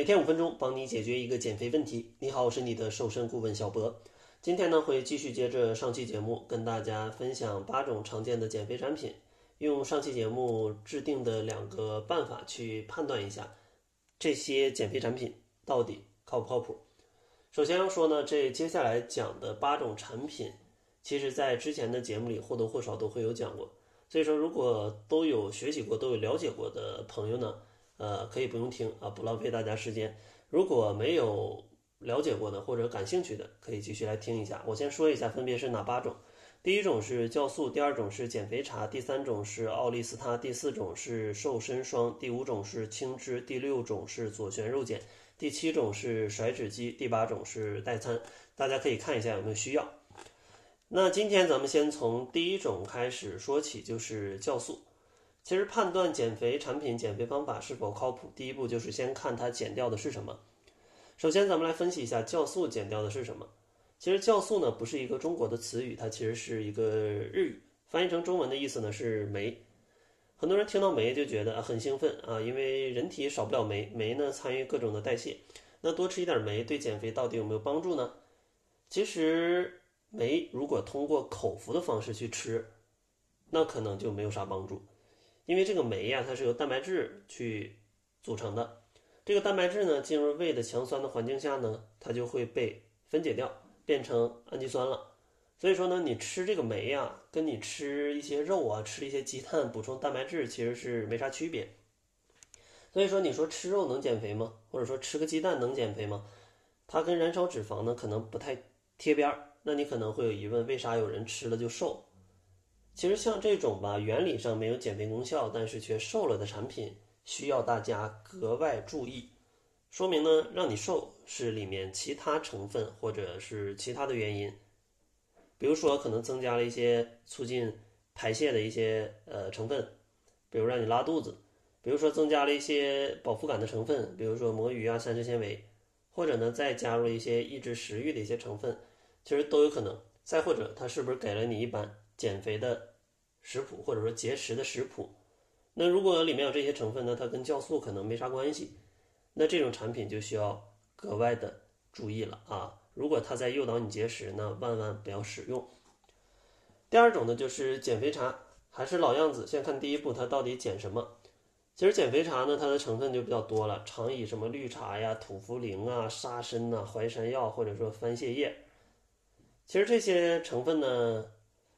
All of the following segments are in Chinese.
每天五分钟，帮你解决一个减肥问题。你好，我是你的瘦身顾问小博。今天呢，会继续接着上期节目，跟大家分享八种常见的减肥产品，用上期节目制定的两个办法去判断一下这些减肥产品到底靠不靠谱。首先要说呢，这接下来讲的八种产品，其实在之前的节目里或多或少都会有讲过。所以说，如果都有学习过、都有了解过的朋友呢，呃，可以不用听啊，不浪费大家时间。如果没有了解过的或者感兴趣的，可以继续来听一下。我先说一下，分别是哪八种。第一种是酵素，第二种是减肥茶，第三种是奥利司他，第四种是瘦身霜，第五种是青汁，第六种是左旋肉碱，第七种是甩脂机，第八种是代餐。大家可以看一下有没有需要。那今天咱们先从第一种开始说起，就是酵素。其实判断减肥产品、减肥方法是否靠谱，第一步就是先看它减掉的是什么。首先，咱们来分析一下酵素减掉的是什么。其实酵素呢不是一个中国的词语，它其实是一个日语，翻译成中文的意思呢是酶。很多人听到酶就觉得很兴奋啊，因为人体少不了酶，酶呢参与各种的代谢。那多吃一点酶对减肥到底有没有帮助呢？其实酶如果通过口服的方式去吃，那可能就没有啥帮助。因为这个酶呀，它是由蛋白质去组成的。这个蛋白质呢，进入胃的强酸的环境下呢，它就会被分解掉，变成氨基酸了。所以说呢，你吃这个酶呀，跟你吃一些肉啊，吃一些鸡蛋补充蛋白质，其实是没啥区别。所以说，你说吃肉能减肥吗？或者说吃个鸡蛋能减肥吗？它跟燃烧脂肪呢，可能不太贴边儿。那你可能会有疑问，为啥有人吃了就瘦？其实像这种吧，原理上没有减肥功效，但是却瘦了的产品，需要大家格外注意。说明呢，让你瘦是里面其他成分或者是其他的原因，比如说可能增加了一些促进排泄的一些呃成分，比如让你拉肚子，比如说增加了一些饱腹感的成分，比如说魔芋啊、膳食纤维，或者呢再加入一些抑制食欲的一些成分，其实都有可能。再或者，它是不是给了你一版减肥的？食谱或者说节食的食谱，那如果里面有这些成分呢，它跟酵素可能没啥关系，那这种产品就需要格外的注意了啊！如果它在诱导你节食，那万万不要使用。第二种呢，就是减肥茶，还是老样子，先看第一步，它到底减什么？其实减肥茶呢，它的成分就比较多了，常以什么绿茶呀、土茯苓啊、沙参呐、淮山药或者说番泻叶，其实这些成分呢。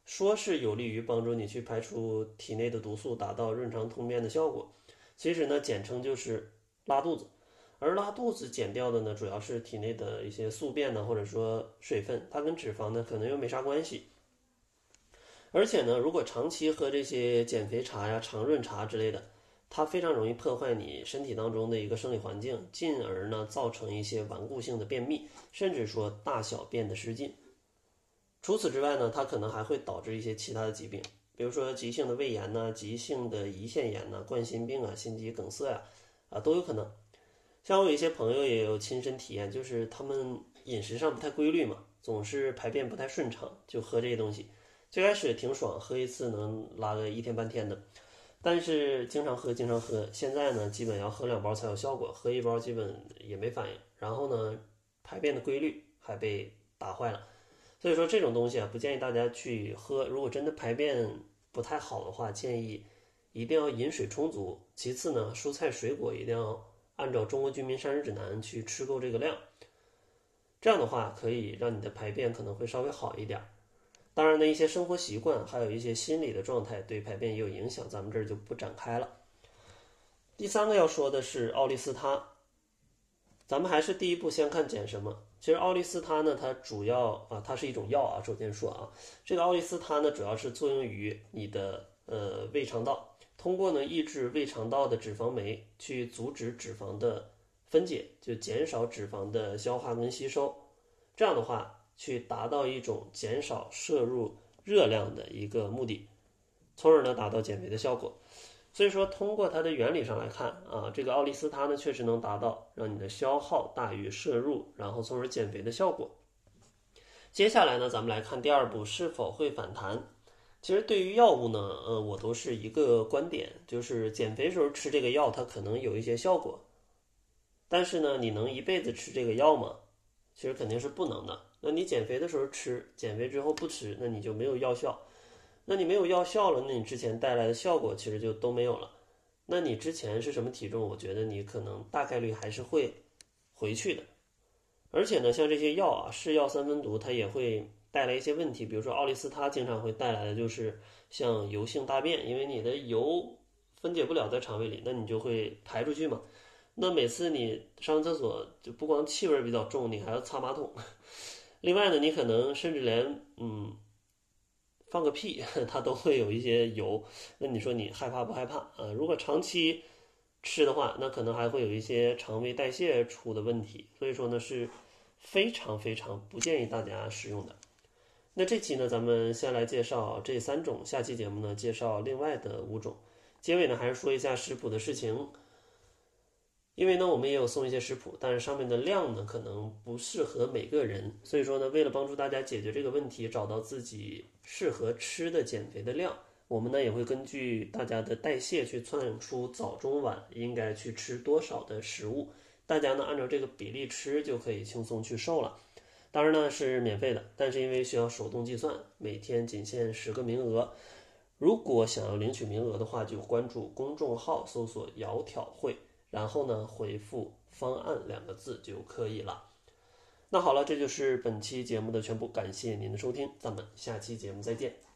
说是有利于帮助你去排出体内的毒素，达到润肠通便的效果。其实呢，简称就是拉肚子。而拉肚子减掉的呢，主要是体内的一些宿便呢，或者说水分，它跟脂肪呢可能又没啥关系。而且呢，如果长期喝这些减肥茶呀、肠润茶之类的，它非常容易破坏你身体当中的一个生理环境，进而呢造成一些顽固性的便秘，甚至说大小便的失禁。除此之外呢，它可能还会导致一些其他的疾病，比如说急性的胃炎呐、急性的胰腺炎呐、冠心病啊、心肌梗塞呀，啊都有可能。像我有一些朋友也有亲身体验，就是他们饮食上不太规律嘛，总是排便不太顺畅，就喝这些东西。最开始挺爽，喝一次能拉个一天半天的，但是经常喝，经常喝，现在呢，基本要喝两包才有效果，喝一包基本也没反应。然后呢，排便的规律还被打坏了。所以说这种东西啊，不建议大家去喝。如果真的排便不太好的话，建议一定要饮水充足。其次呢，蔬菜水果一定要按照中国居民膳食指南去吃够这个量。这样的话，可以让你的排便可能会稍微好一点。当然呢，一些生活习惯还有一些心理的状态对排便也有影响，咱们这儿就不展开了。第三个要说的是奥利司他。咱们还是第一步先看减什么。其实奥利司他呢，它主要啊，它是一种药啊。首先说啊，这个奥利司他呢，主要是作用于你的呃胃肠道，通过呢抑制胃肠道的脂肪酶，去阻止脂肪的分解，就减少脂肪的消化跟吸收。这样的话，去达到一种减少摄入热量的一个目的，从而呢达到减肥的效果。所以说，通过它的原理上来看啊，这个奥利司他呢确实能达到让你的消耗大于摄入，然后从而减肥的效果。接下来呢，咱们来看第二步是否会反弹。其实对于药物呢，呃，我都是一个观点，就是减肥时候吃这个药，它可能有一些效果，但是呢，你能一辈子吃这个药吗？其实肯定是不能的。那你减肥的时候吃，减肥之后不吃，那你就没有药效。那你没有药效了，那你之前带来的效果其实就都没有了。那你之前是什么体重？我觉得你可能大概率还是会回去的。而且呢，像这些药啊，是药三分毒，它也会带来一些问题。比如说奥利司他经常会带来的就是像油性大便，因为你的油分解不了在肠胃里，那你就会排出去嘛。那每次你上厕所，就不光气味比较重，你还要擦马桶。另外呢，你可能甚至连嗯。放个屁，它都会有一些油。那你说你害怕不害怕啊？如果长期吃的话，那可能还会有一些肠胃代谢出的问题。所以说呢，是非常非常不建议大家使用的。那这期呢，咱们先来介绍这三种，下期节目呢介绍另外的五种。结尾呢，还是说一下食谱的事情。因为呢，我们也有送一些食谱，但是上面的量呢，可能不适合每个人。所以说呢，为了帮助大家解决这个问题，找到自己适合吃的减肥的量，我们呢也会根据大家的代谢去算出早中晚应该去吃多少的食物。大家呢按照这个比例吃，就可以轻松去瘦了。当然呢是免费的，但是因为需要手动计算，每天仅限十个名额。如果想要领取名额的话，就关注公众号，搜索“窈窕会”。然后呢，回复“方案”两个字就可以了。那好了，这就是本期节目的全部，感谢您的收听，咱们下期节目再见。